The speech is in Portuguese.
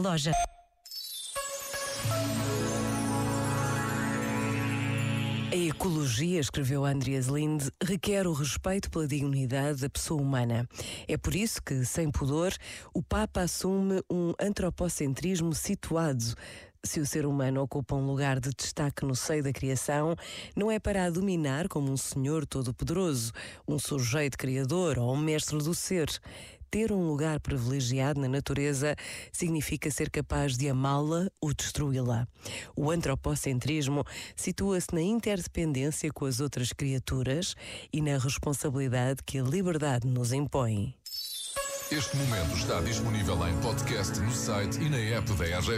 loja. A ecologia, escreveu Andreas Lind, requer o respeito pela dignidade da pessoa humana. É por isso que, sem pudor, o Papa assume um antropocentrismo situado. Se o ser humano ocupa um lugar de destaque no seio da criação, não é para a dominar como um senhor todo-poderoso, um sujeito criador ou um mestre do ser ter um lugar privilegiado na natureza significa ser capaz de amá-la ou destruí-la. O antropocentrismo situa-se na interdependência com as outras criaturas e na responsabilidade que a liberdade nos impõe. Este momento está disponível em podcast no site e na app da RGF.